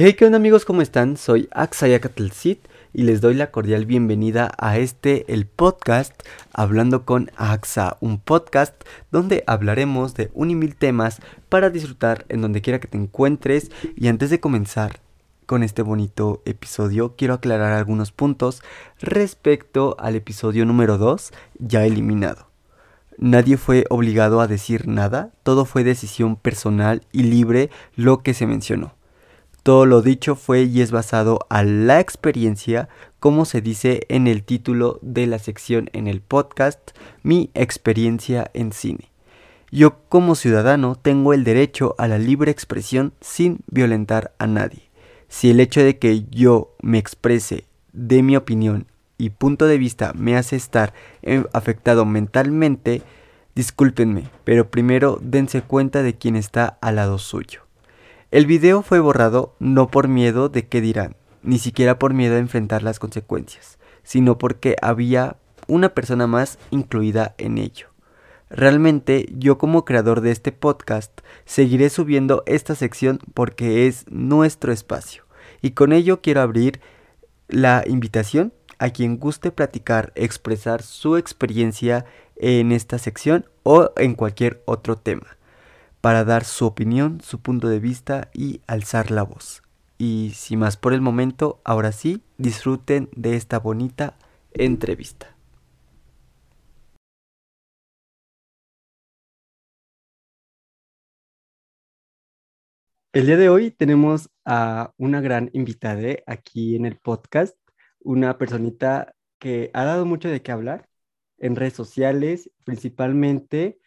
Hey, ¿qué onda amigos? ¿Cómo están? Soy Axayacatelcit y les doy la cordial bienvenida a este, el podcast Hablando con AXA, un podcast donde hablaremos de un y mil temas para disfrutar en donde quiera que te encuentres. Y antes de comenzar con este bonito episodio, quiero aclarar algunos puntos respecto al episodio número 2 ya eliminado. Nadie fue obligado a decir nada, todo fue decisión personal y libre lo que se mencionó. Todo lo dicho fue y es basado a la experiencia, como se dice en el título de la sección en el podcast, mi experiencia en cine. Yo como ciudadano tengo el derecho a la libre expresión sin violentar a nadie. Si el hecho de que yo me exprese de mi opinión y punto de vista me hace estar eh, afectado mentalmente, discúlpenme, pero primero dense cuenta de quién está al lado suyo. El video fue borrado no por miedo de qué dirán, ni siquiera por miedo a enfrentar las consecuencias, sino porque había una persona más incluida en ello. Realmente yo como creador de este podcast seguiré subiendo esta sección porque es nuestro espacio y con ello quiero abrir la invitación a quien guste platicar, expresar su experiencia en esta sección o en cualquier otro tema para dar su opinión, su punto de vista y alzar la voz. Y sin más por el momento, ahora sí, disfruten de esta bonita entrevista. El día de hoy tenemos a una gran invitada aquí en el podcast, una personita que ha dado mucho de qué hablar en redes sociales, principalmente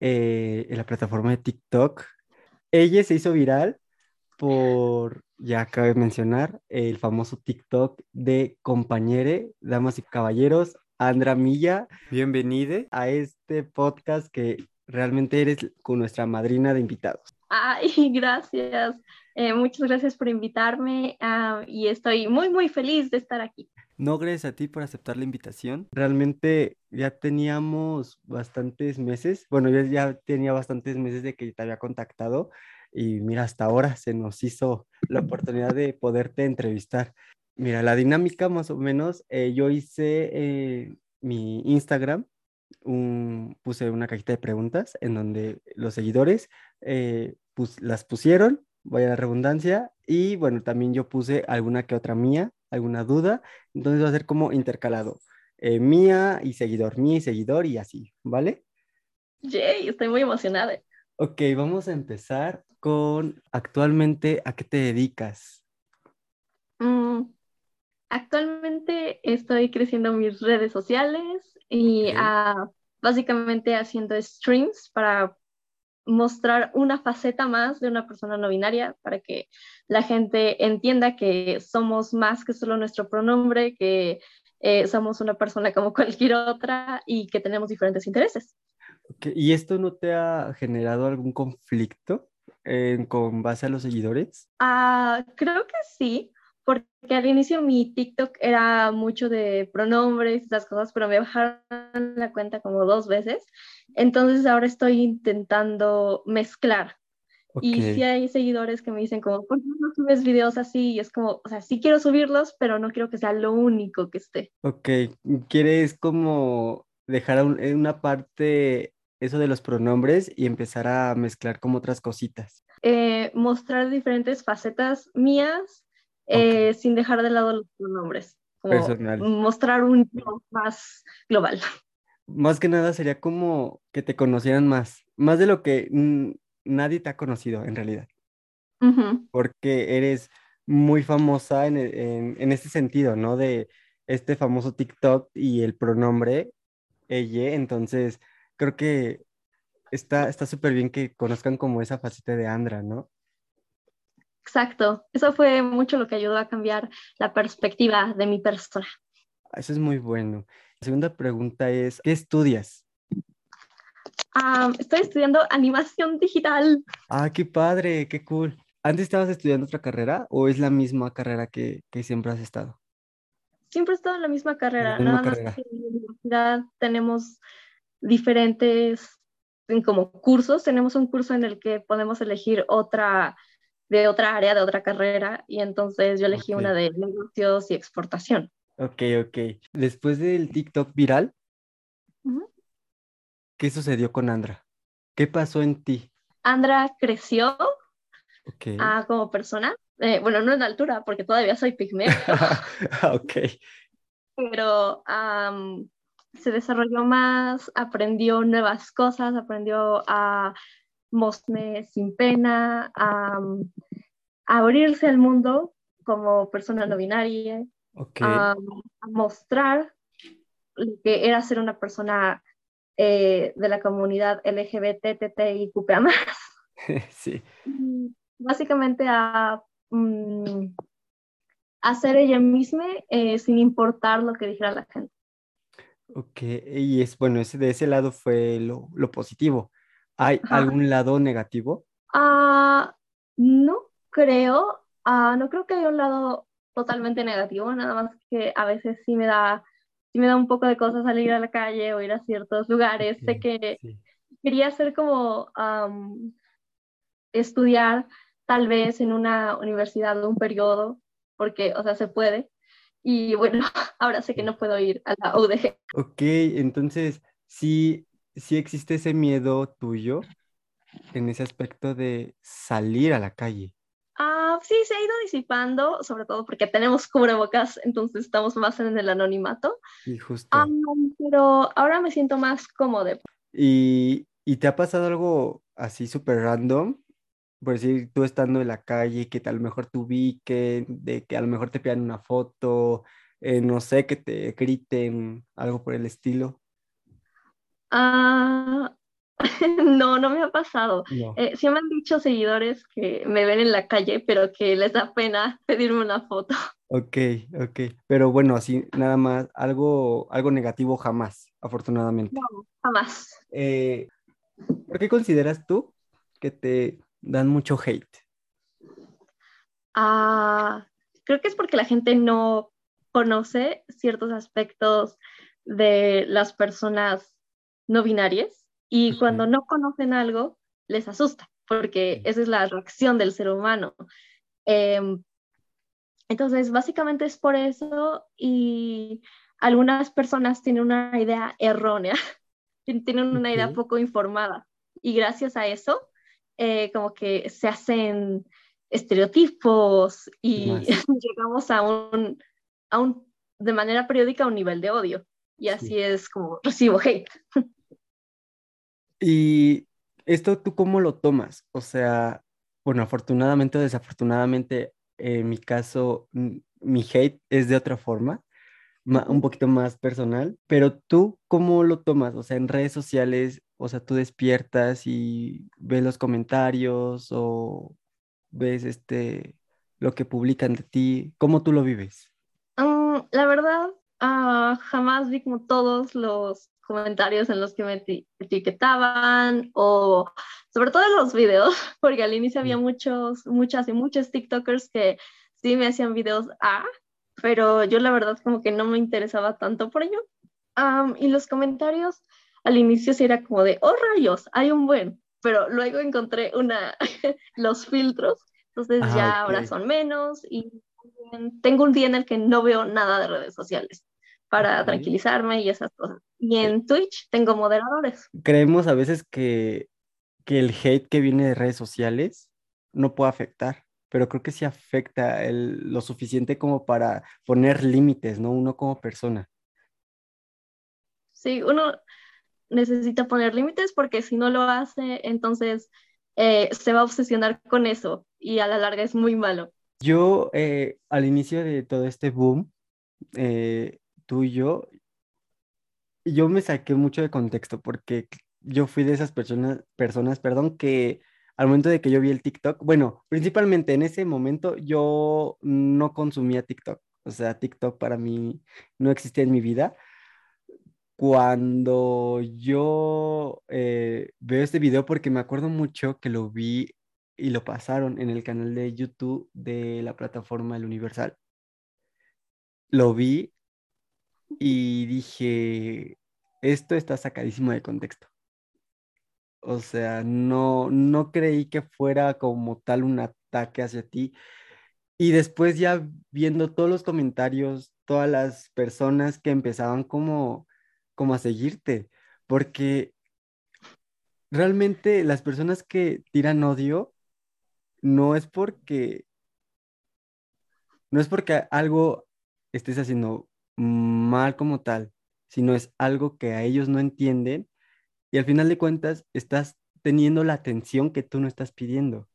eh, en la plataforma de TikTok. Ella se hizo viral por, ya acabé de mencionar, el famoso TikTok de compañere, damas y caballeros, Andra Milla. Bienvenida a este podcast que realmente eres con nuestra madrina de invitados. Ay, gracias. Eh, muchas gracias por invitarme uh, y estoy muy, muy feliz de estar aquí. No, gracias a ti por aceptar la invitación. Realmente ya teníamos bastantes meses, bueno, yo ya tenía bastantes meses de que te había contactado y mira, hasta ahora se nos hizo la oportunidad de poderte entrevistar. Mira, la dinámica más o menos, eh, yo hice eh, mi Instagram, puse una cajita de preguntas en donde los seguidores eh, las pusieron, vaya la redundancia, y bueno, también yo puse alguna que otra mía alguna duda, entonces va a ser como intercalado. Eh, mía y seguidor, mía y seguidor y así, ¿vale? Yay, estoy muy emocionada. Ok, vamos a empezar con actualmente a qué te dedicas. Mm, actualmente estoy creciendo mis redes sociales y ah, básicamente haciendo streams para mostrar una faceta más de una persona no binaria para que la gente entienda que somos más que solo nuestro pronombre, que eh, somos una persona como cualquier otra y que tenemos diferentes intereses. ¿Y esto no te ha generado algún conflicto con base a los seguidores? Ah, creo que sí, porque al inicio mi TikTok era mucho de pronombres y esas cosas, pero me bajaron la cuenta como dos veces. Entonces ahora estoy intentando mezclar. Y sí hay seguidores que me dicen como, ¿por qué no subes videos así? Y es como, o sea, sí quiero subirlos, pero no quiero que sea lo único que esté. Ok, ¿quieres como dejar en una parte eso de los pronombres y empezar a mezclar como otras cositas? Eh, mostrar diferentes facetas mías eh, sin dejar de lado los pronombres. Como mostrar un más global. Más que nada sería como que te conocieran más, más de lo que nadie te ha conocido en realidad. Porque eres muy famosa en, en, en, este sentido, ¿no? De este famoso TikTok y el pronombre ella, entonces creo que está súper bien que conozcan como esa faceta de Andra, ¿no? Exacto, eso fue mucho lo que ayudó a cambiar la perspectiva de mi persona. Eso es muy bueno. La segunda pregunta es, ¿qué estudias? estoy estudiando animación digital. Ah, qué padre, qué cool. ¿Antes estabas estudiando otra carrera o es la misma carrera que, siempre has estado? Siempre he estado en la misma carrera. Nada más que en la universidad tenemos diferentes como cursos. Tenemos un curso en el que podemos elegir otra de otra área, de otra carrera, y entonces yo elegí una de negocios y exportación. Ok, ok. Después del TikTok viral, ¿qué sucedió con Andra? ¿Qué pasó en ti? Andra creció como persona. Eh, bueno, no en altura, porque todavía soy pigmeo. ok. Pero se desarrolló más, aprendió nuevas cosas, aprendió a mostrarme sin pena, a, abrirse al mundo como persona no binaria, a, mostrar lo que era ser una persona eh, de la comunidad LGBTTIQPA+. sí. Básicamente a, mm, ser ella misma eh, sin importar lo que dijera la gente. Ok, y es bueno, ese, de ese lado fue lo, lo positivo. ¿Hay algún lado negativo? Ah, no creo, ah, no creo que haya un lado totalmente negativo, nada más que a veces sí me da, sí me da un poco de cosas salir a la calle o ir a ciertos lugares. sé que quería hacer como estudiar tal vez en una universidad o un periodo, porque, o sea, se puede, y bueno, ahora sé que no puedo ir a la UDG. Ok, entonces sí, sí existe ese miedo tuyo en ese aspecto de salir a la calle. Ah, sí, se ha ido disipando, sobre todo porque tenemos cubrebocas, entonces estamos más en el anonimato. Y justo. Ah, pero ahora me siento más cómodo. ¿Y, ¿Y te ha pasado algo así súper random por decir, tú estando en la calle, que a lo mejor te ubiquen, de que a lo mejor te pidan una foto, eh, no sé, que te griten, algo por el estilo? Ah, no, no me ha pasado. Eh, sí me han dicho seguidores que me ven en la calle, pero que les da pena pedirme una foto. Ok, ok. Pero bueno, así nada más, algo, algo negativo jamás, afortunadamente. No, jamás. Eh, ¿Por qué consideras tú que te dan mucho hate? Ah, creo que es porque la gente no conoce ciertos aspectos de las personas no binarias y cuando no conocen algo les asusta porque esa es la reacción del ser humano. Em, entonces, básicamente es por eso y algunas personas tienen una idea errónea, tienen una idea poco informada y gracias a eso eh, como que se hacen estereotipos y llegamos a un, a un, de manera periódica a un nivel de odio. Y así es como recibo hate. ¿Y esto tú cómo lo tomas? O sea, bueno, afortunadamente o desafortunadamente, en mi caso, mi hate es de otra forma, un poquito más personal, pero tú cómo lo tomas? O sea, en redes sociales, o sea, tú despiertas y ves los comentarios o ves este lo que publican de ti. ¿Cómo tú lo vives? Mm, la verdad, ah, jamás vi como todos los comentarios en los que me etiquetaban o sobre todo en los videos, porque al inicio había muchos, muchas y muchos TikTokers que sí me hacían videos A, pero yo la verdad como que no me interesaba tanto por ello. y los comentarios, al inicio sí era como de, oh rayos, hay un buen, pero luego encontré una, los filtros, entonces ah, ya ahora son menos y tengo un día en el que no veo nada de redes sociales para tranquilizarme y esas cosas. Y en Twitch tengo moderadores. Creemos a veces que, que el hate que viene de redes sociales no puede afectar, pero creo que sí afecta el, lo suficiente como para poner límites, ¿no? Uno como persona. Sí, uno, necesita poner límites porque si no lo hace, entonces eh, se va a obsesionar con eso y a la larga es muy malo. Yo, eh, al inicio de todo este boom, eh, tú y yo, yo me saqué mucho de contexto porque yo fui de esas personas, personas, perdón, que al momento de que yo vi el TikTok, bueno, principalmente en ese momento yo no consumía TikTok, o sea, TikTok para mí no existía en mi vida, cuando yo eh, veo este video, porque me acuerdo mucho que lo vi y lo pasaron en el canal de YouTube de la plataforma El Universal. Lo vi y dije, esto está sacadísimo de contexto. O sea, no, no creí que fuera como tal un ataque hacia ti. Y después ya viendo todos los comentarios, todas las personas que empezaban como, como a seguirte, porque realmente las personas que tiran odio no es porque no es porque algo estés haciendo mal como tal, sino es algo que a ellos no entienden y al final de cuentas estás teniendo la atención que tú no estás pidiendo.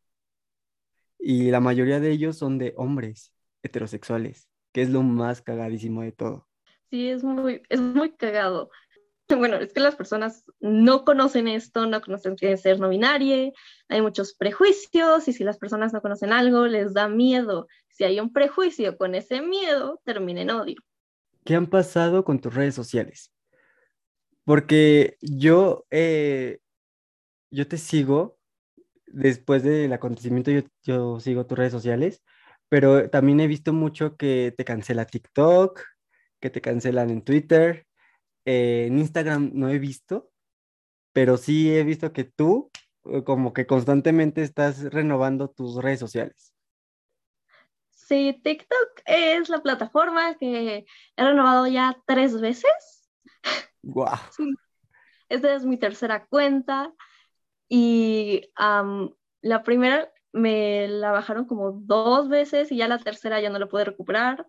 Y la mayoría de ellos son de hombres heterosexuales, que es lo más cagadísimo de todo. Sí, es muy, es muy cagado. Bueno, es que las personas no conocen esto, no conocen que es ser no binario, hay muchos prejuicios y si las personas no conocen algo, les da miedo. Si hay un prejuicio con ese miedo, termina en odio. ¿Qué han pasado con tus redes sociales? Porque yo, eh, yo te sigo, después del acontecimiento yo, yo sigo tus redes sociales, pero también he visto mucho que te cancela TikTok, que te cancelan en Twitter, eh, en Instagram no he visto, pero sí he visto que tú eh, como que constantemente estás renovando tus redes sociales. Sí, TikTok es la plataforma que he renovado ya tres veces. Wow. Esta es mi tercera cuenta y la primera me la bajaron como dos veces y ya la tercera ya no la pude recuperar.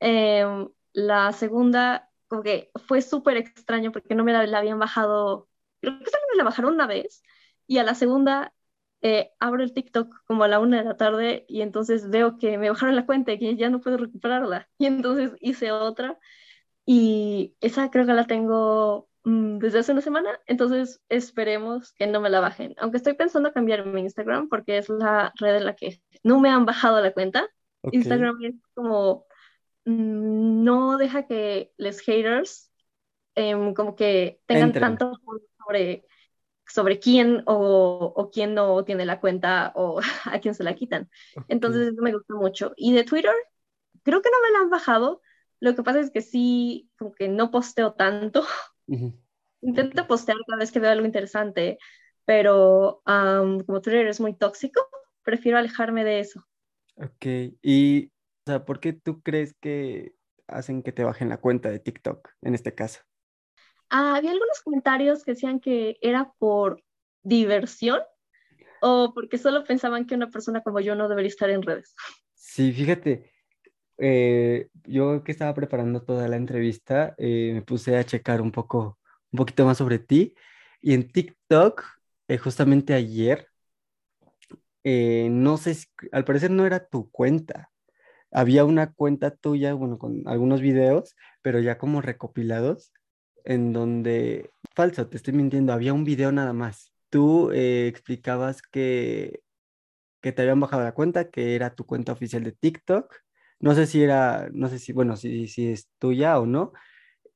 Em, la segunda como que fue súper extraño porque no me la, habían bajado, creo que solo me la bajaron una vez y a la segunda eh, abro el TikTok como a la una de la tarde y entonces veo que me bajaron la cuenta y que ya no puedo recuperarla. Y entonces hice otra y esa creo que la tengo mm, desde hace una semana, entonces esperemos que no me la bajen, aunque estoy pensando cambiar mi Instagram porque es la red en la que no me han bajado la cuenta. Instagram es como Mm, no deja que los haters em, como que tengan tanto sobre, sobre quién o, o, quién no tiene la cuenta o a quién se la quitan. Entonces eso me gusta mucho. Y de Twitter, creo que no me la han bajado. Lo que pasa es que sí, como que no posteo tanto. Intento postear cada vez que veo algo interesante, pero como Twitter es muy tóxico, prefiero alejarme de eso. Ok, y o sea, ¿por qué tú crees que hacen que te bajen la cuenta de TikTok en este caso? Ah, había algunos comentarios que decían que era por diversión o porque solo pensaban que una persona como yo no debería estar en redes. Sí, fíjate, eh, yo que estaba preparando toda la entrevista, eh, me puse a checar un poco, un poquito más sobre ti y en TikTok, eh, justamente ayer, no sé, si, al parecer no era tu cuenta, había una cuenta tuya, bueno, con algunos videos, pero ya como recopilados, en donde, falso, te estoy mintiendo, había un video nada más. Tú eh, explicabas que, que te habían bajado la cuenta, que era tu cuenta oficial de TikTok. No sé si era, no sé si, bueno, si, si es tuya o no.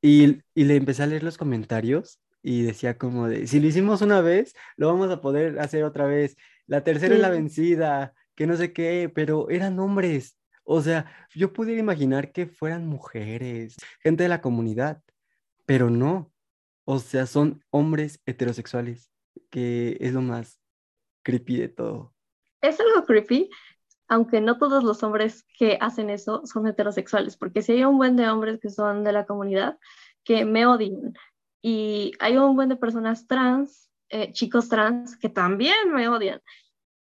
Y, y le empecé a leer los comentarios y decía como de, si lo hicimos una vez, lo vamos a poder hacer otra vez. La tercera es la vencida, que no sé qué, pero eran hombres. O sea, yo pudiera imaginar que fueran mujeres, gente de la comunidad, pero no. O sea, son hombres heterosexuales, que es lo más creepy de todo. Es algo creepy, aunque no todos los hombres que hacen eso son heterosexuales, porque si hay un buen de hombres que son de la comunidad que me odian y hay un buen de personas trans, eh, chicos trans, que también me odian.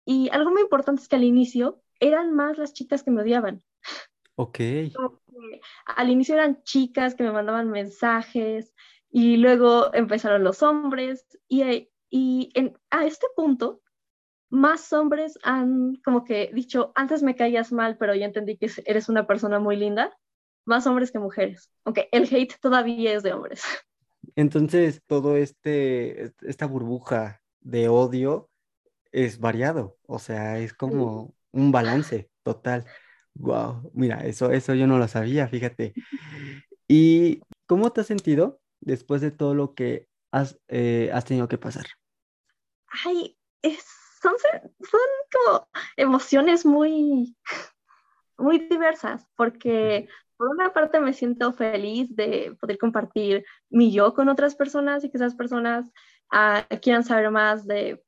Y algo muy importante es que al inicio eran más las chicas que me odiaban. Ok. Al inicio eran chicas que me mandaban mensajes y luego empezaron los hombres y, y en, a este punto más hombres han como que dicho, antes me caías mal, pero ya entendí que eres una persona muy linda. Más hombres que mujeres. Aunque el hate todavía es de hombres. Entonces, todo este, esta burbuja de odio es variado. O sea, es como un balance total. Wow, mira, eso, eso yo no lo sabía, fíjate. ¿Y cómo te has sentido después de todo lo que has, eh, has tenido que pasar? Ay, son, son como emociones muy, muy diversas, porque por una parte me siento feliz de poder compartir mi yo con otras personas y que esas personas ah, quieran saber más de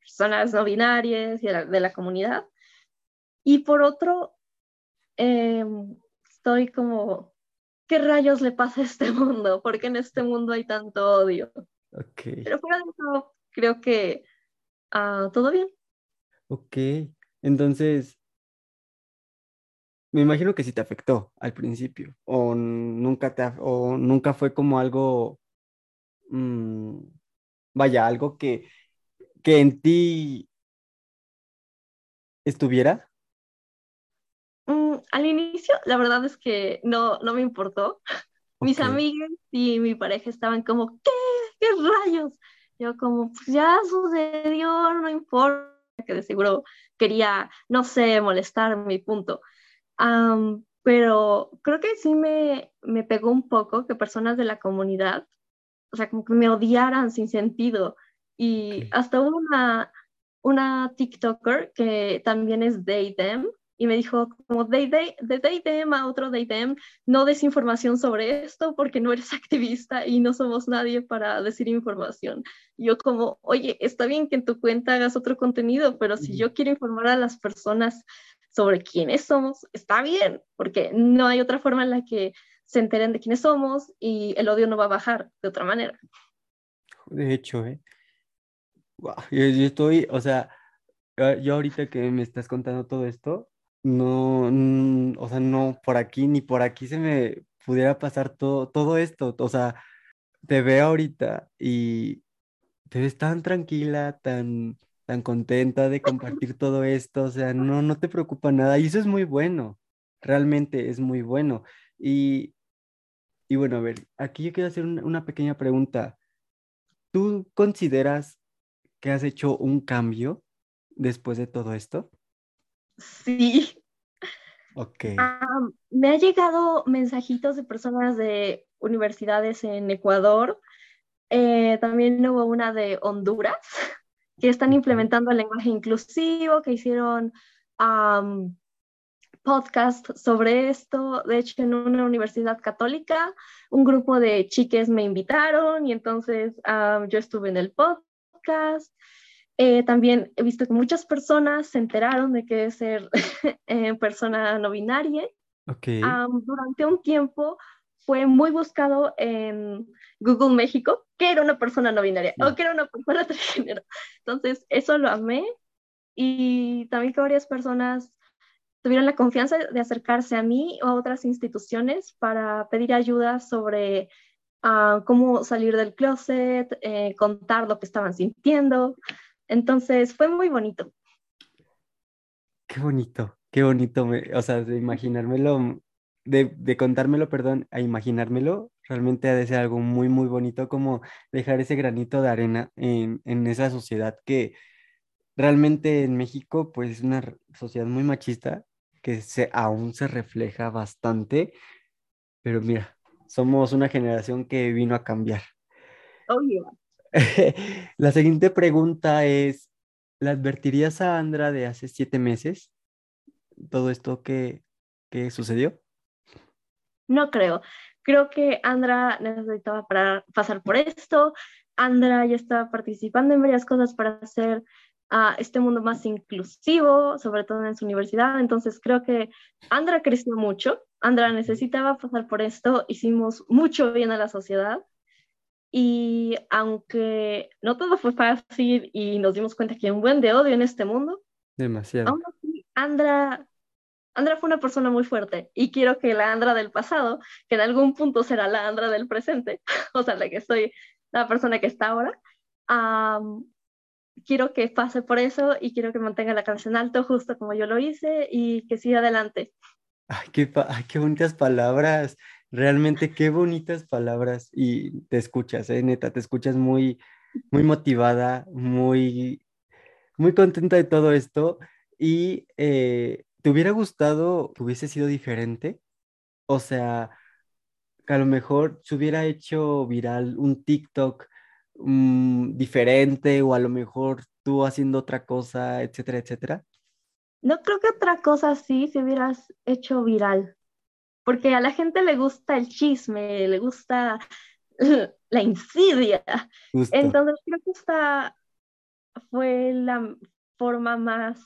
personas no binarias y de la, comunidad. Y por otro, em, estoy como, ¿qué rayos le pasa a este mundo? ¿Por qué en este mundo hay tanto odio? Pero fuera de eso, creo que ah, todo bien. Ok, entonces, me imagino que sí te afectó al principio, o nunca, te, o nunca fue como algo, mm, vaya, algo que, que en ti estuviera. Mm, al inicio, la verdad es que no, no me importó. Mis amigas y mi pareja estaban como, ¿qué? ¿Qué rayos? Yo como, pues ya sucedió, no importa, que de seguro quería, no sé, molestar mi punto. pero creo que sí me, me pegó un poco que personas de la comunidad, o sea, como que me odiaran sin sentido. Y hasta una, una TikToker que también es they, them, y me dijo como de them a otro them, no des información sobre esto porque no eres activista y no somos nadie para decir información. yo como, oye, está bien que en tu cuenta hagas otro contenido, pero si yo quiero informar a las personas sobre quiénes somos, está bien, porque no hay otra forma en la que se enteren de quiénes somos y el odio no va a bajar de otra manera. De hecho, ¿eh? yo estoy, o sea, yo ahorita que me estás contando todo esto, no, o sea, no por aquí ni por aquí se me pudiera pasar todo, todo esto. O sea, te veo ahorita y te ves tan tranquila, tan, tan contenta de compartir todo esto. O sea, no, no te preocupa nada. Y eso es muy bueno. Realmente es muy bueno. Y, y bueno, a ver, aquí yo quiero hacer una pequeña pregunta. ¿Tú consideras que has hecho un cambio después de todo esto? Sí. Ok. me ha llegado mensajitos de personas de universidades en Ecuador. Eh, también hubo una de Honduras que están implementando el lenguaje inclusivo, que hicieron um, podcast sobre esto. De hecho, en una universidad católica, un grupo de chiques me invitaron y entonces yo estuve en el podcast. Eh, también he visto que muchas personas se enteraron de que es ser eh, persona no binaria. Okay. durante un tiempo fue muy buscado en Google México que era una persona no binaria o que era una persona transgénero. Entonces, eso lo amé y también que varias personas tuvieron la confianza de acercarse a mí o a otras instituciones para pedir ayuda sobre ah, cómo salir del closet, eh, contar lo que estaban sintiendo. Entonces fue muy bonito. Qué bonito, qué bonito, o sea, de imaginármelo, de, de, contármelo, perdón, a imaginármelo, realmente ha de ser algo muy, muy bonito como dejar ese granito de arena en, en esa sociedad que realmente en México, pues es una sociedad muy machista que se, aún se refleja bastante, pero mira, somos una generación que vino a cambiar. Oh, yeah. La siguiente pregunta es, ¿le advertirías a Andra de hace siete meses todo esto que, que sucedió? No creo. Creo que Andra necesitaba para pasar por esto. Andra ya estaba participando en varias cosas para hacer a este mundo más inclusivo, sobre todo en su universidad. Entonces creo que Andra creció mucho. Andra necesitaba pasar por esto. Hicimos mucho bien a la sociedad. Y aunque no todo fue fácil y nos dimos cuenta que hay un buen de odio en este mundo, demasiado. Aún así, Andra, Andra fue una persona muy fuerte y quiero que la Andra del pasado, que en algún punto será la Andra del presente, o sea, la que soy la persona que está ahora, quiero que pase por eso y quiero que mantenga la en alto, justo como yo lo hice, y que siga adelante. Ay, qué, ay, qué bonitas palabras. Realmente qué bonitas palabras y te escuchas, ¿eh? neta, te escuchas muy, muy motivada, muy, muy contenta de todo esto y eh, ¿te hubiera gustado que hubiese sido diferente? O sea, que a lo mejor se hubiera hecho viral un TikTok mm, diferente o a lo mejor tú haciendo otra cosa, etcétera, etcétera. No creo que otra cosa sí se hubieras hecho viral porque a la gente le gusta el chisme, le gusta la insidia. Entonces creo que esta fue la forma más,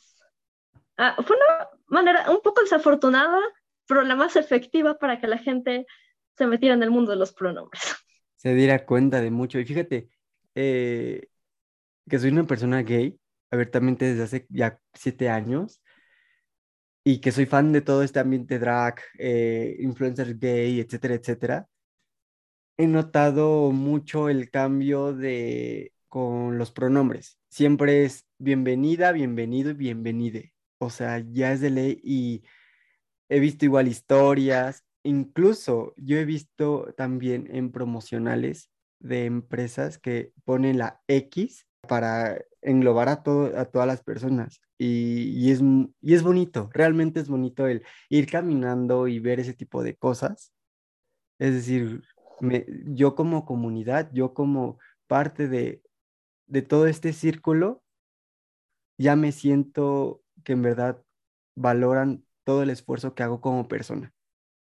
ah, fue una manera un poco desafortunada, pero la más efectiva para que la gente se metiera en el mundo de los pronombres. Se diera cuenta de mucho. Y fíjate, eh, que soy una persona gay, abiertamente desde hace ya siete años, y que soy fan de todo este ambiente drag, eh, influencer gay, etcétera, etcétera, he notado mucho el cambio de con los pronombres. Siempre es bienvenida, bienvenido y bienvenide. O sea, ya es de ley y he visto igual historias, incluso yo he visto también en promocionales de empresas que ponen la X para englobar a, todo, a todas las personas. Y, es, y es bonito, realmente es bonito el ir caminando y ver ese tipo de cosas. Es decir, yo como comunidad, yo como parte de, de todo este círculo, ya me siento que en verdad valoran todo el esfuerzo que hago como persona.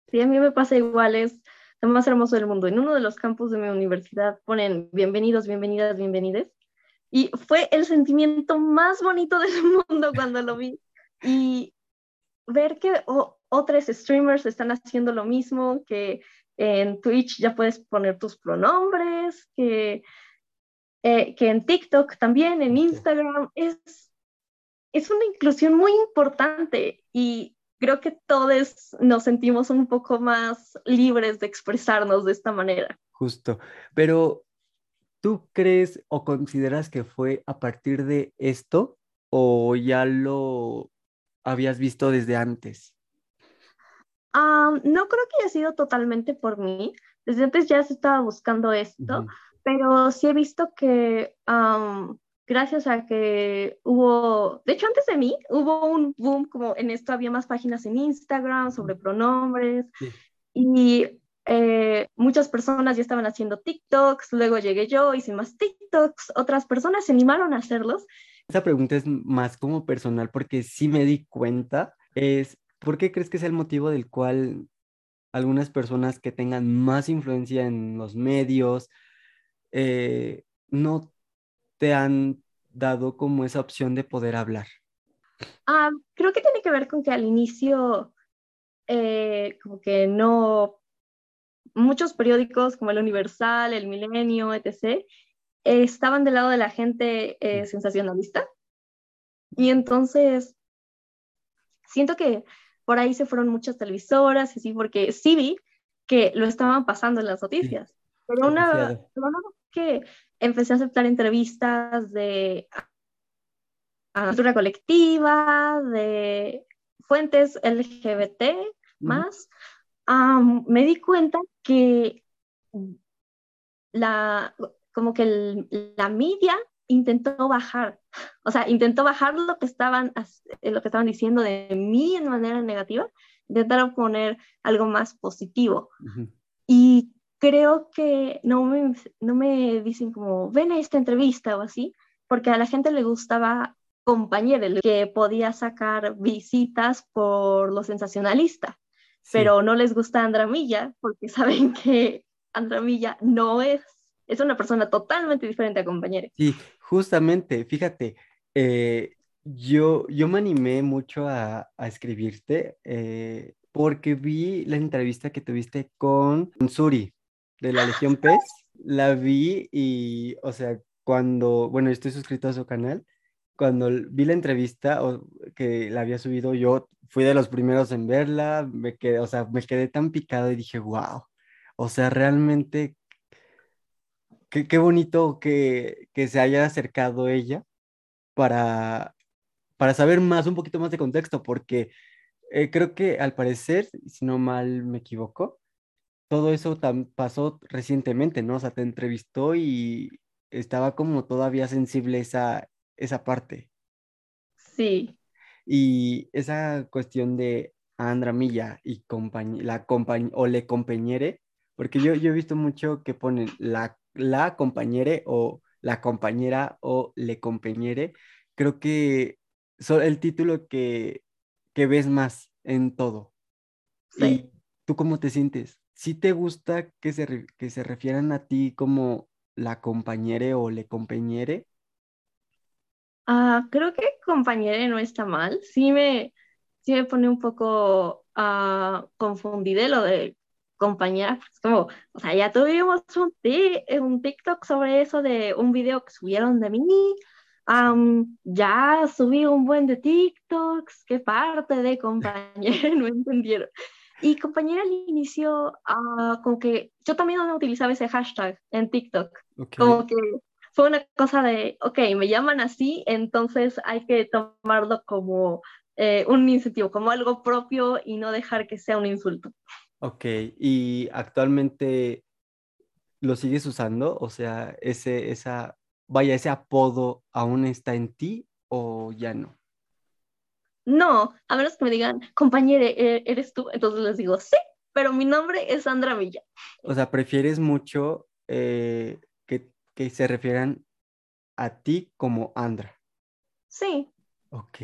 Sí, a mí me pasa igual, es lo más hermoso del mundo. En uno de los campus de mi universidad ponen bienvenidos, bienvenidas, bienvenides. Y fue el sentimiento más bonito del mundo cuando lo vi. Y ver que otros streamers están haciendo lo mismo, que en Twitch ya puedes poner tus pronombres, que, eh, que en TikTok también, en Instagram, es, es una inclusión muy importante y creo que todos nos sentimos un poco más libres de expresarnos de esta manera. Justo, pero ¿tú crees o consideras que fue a partir de esto o ya lo habías visto desde antes? no creo que haya sido totalmente por mí. Desde antes ya se estaba buscando esto, pero sí he visto que gracias a que hubo, de hecho antes de mí, hubo un boom como en esto, había más páginas en Instagram sobre pronombres y eh, muchas personas ya estaban haciendo TikToks, luego llegué yo, hice más TikToks, otras personas se animaron a hacerlos. Esta pregunta es más como personal porque sí me di cuenta, es ¿Por qué crees que es el motivo del cual algunas personas que tengan más influencia en los medios eh, no te han dado como esa opción de poder hablar? Ah, creo que tiene que ver con que al inicio, eh, como que no, muchos periódicos como el Universal, el Milenio, etc., estaban del lado de la gente eh, sensacionalista. Y entonces, siento que por ahí se fueron muchas televisoras y sí, porque sí vi que lo estaban pasando en las noticias. pero, una, vez que empecé a aceptar entrevistas de cultura colectiva, de fuentes LGBT más, me di cuenta que la, como que la media intentó bajar, o sea, intentó bajar lo que estaban, eh, lo que estaban diciendo de mí en manera negativa, intentaron poner algo más positivo. Y creo que no me, no me dicen como, ven a esta entrevista o así, porque a la gente le gustaba compañero que podía sacar visitas por lo sensacionalista, pero no les gusta Andra Milla porque saben que Andra Milla no es es una persona totalmente diferente a compañero. Sí, justamente, fíjate, eh, yo, yo me animé mucho a, escribirte eh, porque vi la entrevista que tuviste con Suri de la Legión Pez. La vi y, o sea, cuando, bueno, estoy suscrito a su canal, cuando vi la entrevista o, que la había subido, yo fui de los primeros en verla, me quedé, o sea, me quedé tan picado y dije, wow, o sea, realmente qué, bonito que, se haya acercado ella para, para saber más, un poquito más de contexto, porque eh, creo que al parecer, si no mal me equivoco, todo eso pasó recientemente, ¿no? O sea, te entrevistó y estaba como todavía sensible esa, esa parte. Sí. Y esa cuestión de Andra Milla y la o le compañere, porque yo, yo he visto mucho que ponen la la compañere o la compañera o le compañere, creo que son el título que, ves más en todo. ¿Y tú cómo te sientes? ¿sí te gusta que se, que se refieran a ti como la compañere o le compañere? Ah, creo que compañere no está mal. Sí me, sí me pone un poco uh, confundida lo de compañera. Es como, o sea, ya tuvimos un, un TikTok sobre eso de un video que subieron de mí. ya subí un buen de TikToks, qué parte de compañera no entendieron. Y compañera al inicio, uh, como que yo también no utilizaba ese hashtag en TikTok. Como que fue una cosa de, ok, me llaman así, entonces hay que tomarlo como eh, un incentivo, como algo propio y no dejar que sea un insulto. Ok, y actualmente lo sigues usando, o sea, ese, esa, vaya, ese apodo aún está en ti o ya no? No, a menos que me digan, compañero, e-, ¿eres tú? Entonces les digo, sí, pero mi nombre es Sandra Villa. O sea, prefieres mucho eh, que, se refieran a ti como Andra. Sí. Ok,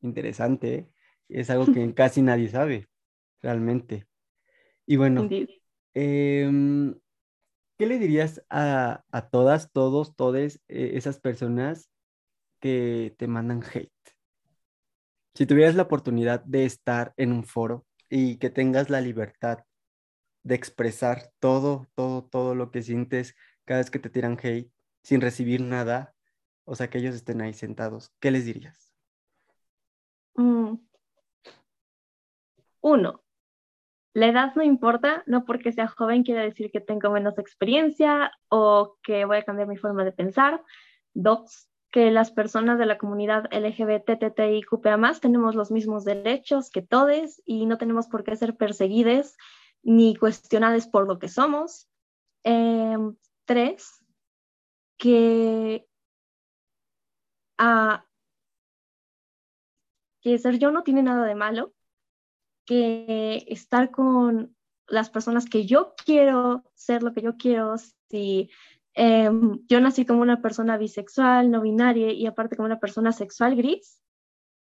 interesante. ¿eh? Es algo que casi nadie sabe, realmente. Y bueno, em, ¿qué le dirías a, a todas, todos, todes eh, esas personas que te mandan hate? Si tuvieras la oportunidad de estar en un foro y que tengas la libertad de expresar todo, todo, todo lo que sientes cada vez que te tiran hate sin recibir nada, o sea, que ellos estén ahí sentados, ¿qué les dirías? Mm. Uno, la edad no importa, no porque sea joven quiere decir que tengo menos experiencia o que voy a cambiar mi forma de pensar. Dos, que las personas de la comunidad LGBTTIQPA tenemos los mismos derechos que todos y no tenemos por qué ser perseguidos ni cuestionados por lo que somos. Em, tres, que, uh, que ser yo no tiene nada de malo, que estar con las personas que yo quiero, ser lo que yo quiero, si Em, yo nací como una persona bisexual, no binaria y aparte como una persona sexual gris.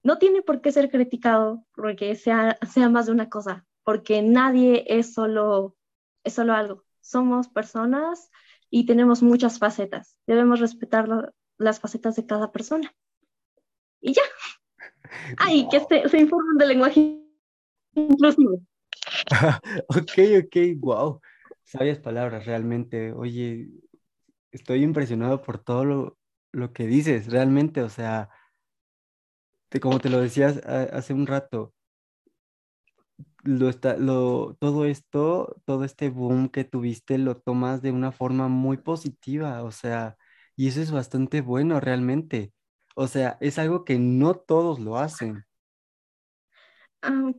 No tiene por qué ser criticado porque sea, sea más de una cosa, porque nadie es solo, es solo algo. Somos personas y tenemos muchas facetas. Debemos respetar las facetas de cada persona. Y ya. Ay, que se, se informen del lenguaje inclusivo. ok, ok, wow. Sabias palabras, realmente. Oye, estoy impresionado por todo lo, que dices, realmente, o sea, como te lo decías hace un rato, lo está, lo, todo esto, todo este boom que tuviste, lo tomas de una forma muy positiva, o sea, y eso es bastante bueno realmente. O sea, es algo que no todos lo hacen.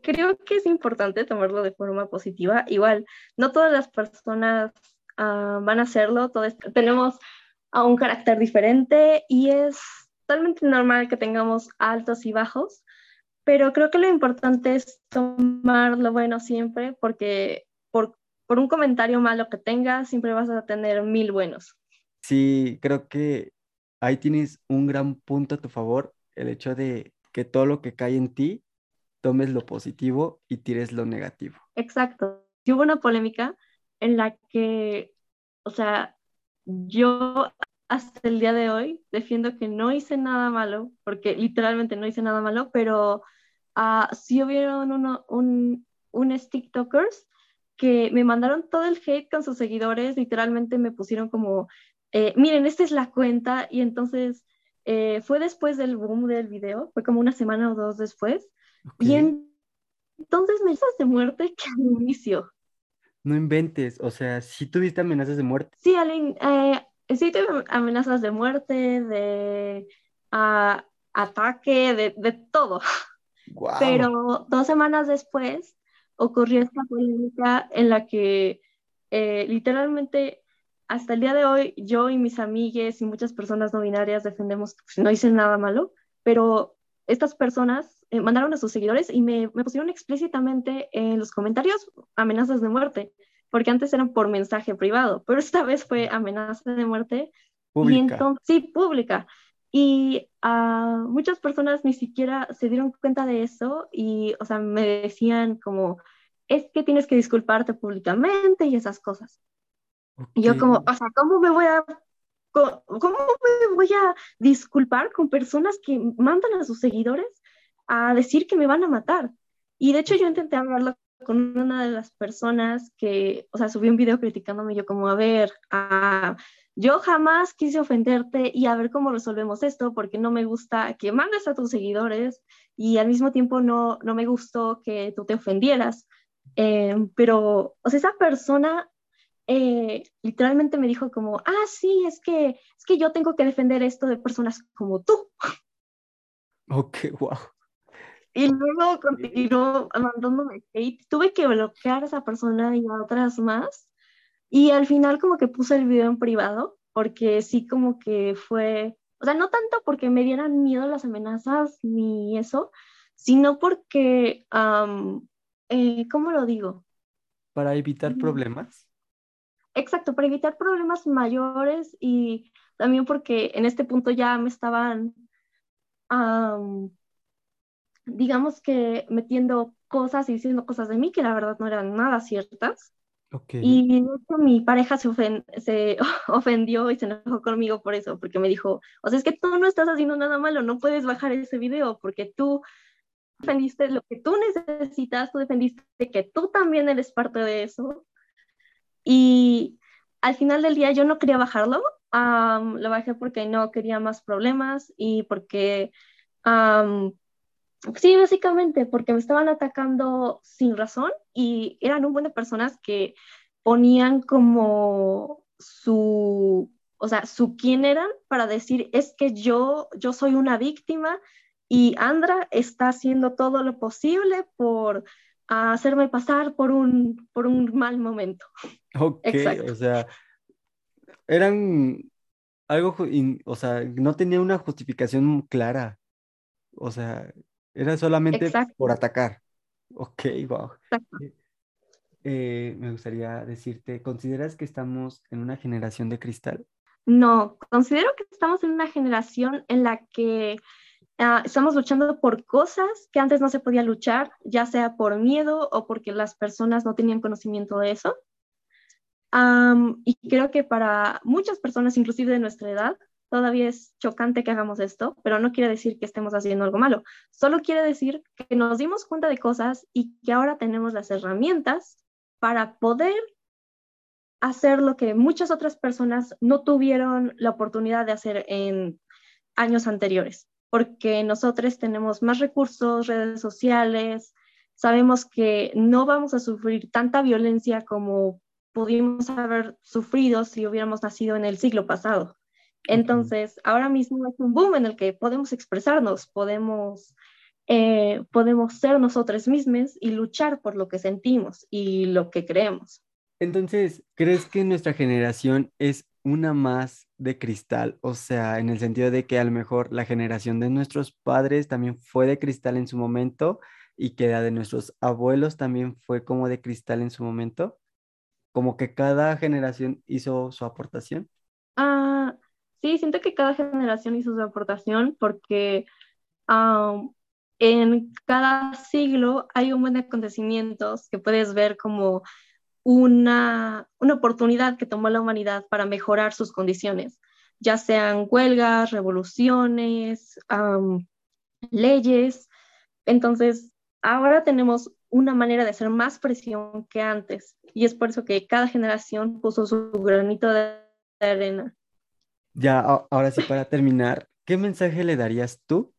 creo que es importante tomarlo de forma positiva. Igual, no todas las personas Ah, van a hacerlo. Todos tenemos a un carácter diferente y es totalmente normal que tengamos altos y bajos, pero creo que lo importante es tomar lo bueno siempre, porque por, por un comentario malo que tengas, siempre vas a tener mil buenos. Sí, creo que ahí tienes un gran punto a tu favor, el hecho de que todo lo que cae en ti, tomes lo positivo y tires lo negativo. Exacto. Y hubo una polémica en la que, o sea, yo hasta el día de hoy defiendo que no hice nada malo, porque literalmente no hice nada malo, pero uh, sí hubieron uno, un, un TikTokers que me mandaron todo el hate con sus seguidores, literalmente me pusieron como, eh, miren, esta es la cuenta, y entonces eh, fue después del boom del video, fue como una semana o dos después, y entonces me hizo de muerte que al inicio, no inventes, o sea, si tuviste amenazas de muerte. Sí, Aline, eh, sí tuve amenazas de muerte, de ah, ataque, de, todo. Pero dos semanas después ocurrió esta polémica en la que eh, literalmente hasta el día de hoy yo y mis amigues y muchas personas no binarias defendemos que no hice nada malo, pero estas personas eh, mandaron a sus seguidores y me, me, pusieron explícitamente en los comentarios amenazas de muerte, porque antes eran por mensaje privado, pero esta vez fue amenaza de muerte. Pública. Y entonces, sí, pública. Y uh, muchas personas ni siquiera se dieron cuenta de eso y, o sea, me decían como, es que tienes que disculparte públicamente y esas cosas. Y yo como, o sea, ¿cómo me voy a ¿Cómo me voy a disculpar con personas que mandan a sus seguidores a decir que me van a matar? Y de hecho yo intenté hablarlo con una de las personas que, o sea, subí un video criticándome yo como, a ver, yo jamás quise ofenderte y a ver cómo resolvemos esto porque no me gusta que mandes a tus seguidores y al mismo tiempo no, no me gustó que tú te ofendieras. Eh, pero, o sea, esa persona eh, literalmente me dijo como, ah, sí, es que, es que yo tengo que defender esto de personas como tú. Ok, wow. Y luego continuó mandándome hate. Tuve que bloquear a esa persona y a otras más. Y al final como que puse el video en privado, porque sí como que fue, o sea, no tanto porque me dieran miedo las amenazas ni eso, sino porque, eh, ¿cómo lo digo? Para evitar problemas. Exacto, para evitar problemas mayores y también porque en este punto ya me estaban, digamos que metiendo cosas y diciendo cosas de mí que la verdad no eran nada ciertas. Y de hecho mi pareja se, se ofendió y se enojó conmigo por eso, porque me dijo, o sea, es que tú no estás haciendo nada malo, no puedes bajar ese video porque tú defendiste lo que tú necesitas, tú defendiste que tú también eres parte de eso y al final del día yo no quería bajarlo, lo bajé porque no quería más problemas y porque, sí, básicamente porque me estaban atacando sin razón y eran un buen de personas que ponían como su, o sea, su quién eran para decir, es que yo, yo soy una víctima y Andra está haciendo todo lo posible por hacerme pasar por un, por un mal momento. Ok, o sea, eran algo, o sea, no tenía una justificación clara. O sea, era solamente por atacar. Ok, wow. Eh, eh, me gustaría decirte, ¿consideras que estamos en una generación de cristal? No, considero que estamos en una generación en la que ah, estamos luchando por cosas que antes no se podía luchar, ya sea por miedo o porque las personas no tenían conocimiento de eso y creo que para muchas personas, inclusive de nuestra edad, todavía es chocante que hagamos esto, pero no quiere decir que estemos haciendo algo malo. Solo quiere decir que nos dimos cuenta de cosas y que ahora tenemos las herramientas para poder hacer lo que muchas otras personas no tuvieron la oportunidad de hacer en años anteriores, porque nosotros tenemos más recursos, redes sociales, sabemos que no vamos a sufrir tanta violencia como pudimos haber sufrido si hubiéramos nacido en el siglo pasado. Entonces, ahora mismo es un boom en el que podemos expresarnos, podemos, eh, podemos ser nosotros mismos y luchar por lo que sentimos y lo que creemos. Entonces, ¿crees que nuestra generación es una más de cristal? O sea, en el sentido de que a lo mejor la generación de nuestros padres también fue de cristal en su momento y que la de nuestros abuelos también fue como de cristal en su momento como que cada generación hizo su aportación. Ah, sí, siento que cada generación hizo su aportación porque en cada siglo hay un buen de acontecimientos que puedes ver como una, una oportunidad que tomó la humanidad para mejorar sus condiciones, ya sean huelgas, revoluciones, leyes. Entonces, ahora tenemos una manera de hacer más presión que antes. Y es por eso que cada generación puso su granito de arena. Ya, ahora sí, para terminar, ¿qué mensaje le darías tú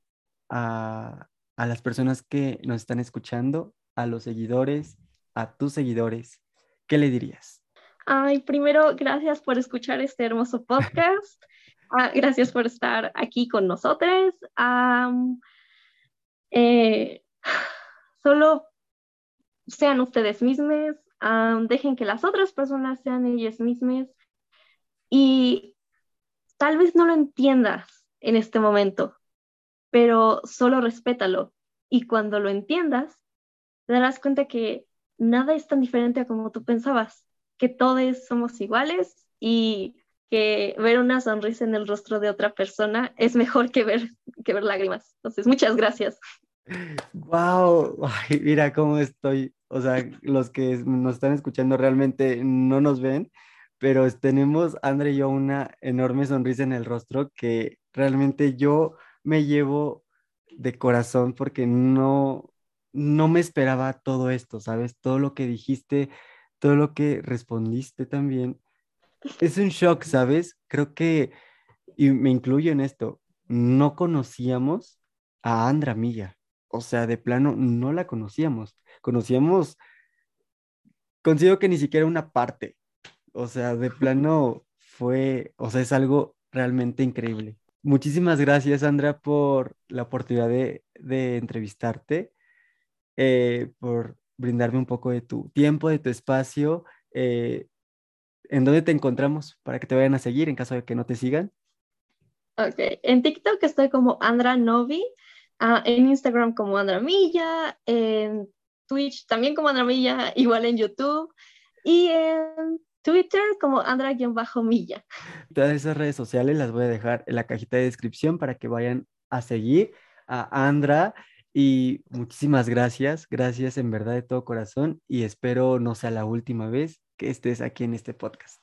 a, a las personas que nos están escuchando, a los seguidores, a tus seguidores? ¿Qué le dirías? Ay, primero, gracias por escuchar este hermoso podcast. Ah, gracias por estar aquí con nosotros. Eh, solo sean ustedes mismos, dejen que las otras personas sean ellas mismas y tal vez no lo entiendas en este momento, pero solo respétalo y cuando lo entiendas, te darás cuenta que nada es tan diferente a como tú pensabas, que todos somos iguales y que ver una sonrisa en el rostro de otra persona es mejor que ver, que ver lágrimas. Entonces, muchas gracias. Wow, mira cómo estoy. O sea, los que nos están escuchando realmente no nos ven, pero tenemos, André y yo, una enorme sonrisa en el rostro que realmente yo me llevo de corazón porque no, no me esperaba todo esto, ¿sabes? Todo lo que dijiste, todo lo que respondiste también. Es un shock, ¿sabes? Creo que, y me incluyo en esto, no conocíamos a Andra Milla. O sea, de plano, no la conocíamos. Conocíamos, considero que ni siquiera una parte. O sea, de plano fue, o sea, es algo realmente increíble. Muchísimas gracias, Andra, por la oportunidad de, entrevistarte, eh, por brindarme un poco de tu tiempo, de tu espacio. Eh, ¿En dónde te encontramos para que te vayan a seguir en caso de que no te sigan? Ok, en TikTok estoy como Andra Novi, ah, en Instagram como Andra Milla, en Twitch también como Andra Milla, igual en YouTube y en Twitter como Andra-Milla. Todas esas redes sociales las voy a dejar en la cajita de descripción para que vayan a seguir a Andra. Y muchísimas gracias, gracias en verdad de todo corazón y espero no sea la última vez que estés aquí en este podcast.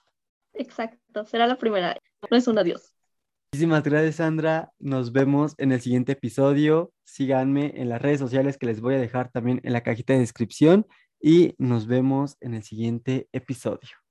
Exacto, será la primera, no es un adiós. Muchísimas gracias, Sandra. Nos vemos en el siguiente episodio. Síganme en las redes sociales que les voy a dejar también en la cajita de descripción y nos vemos en el siguiente episodio.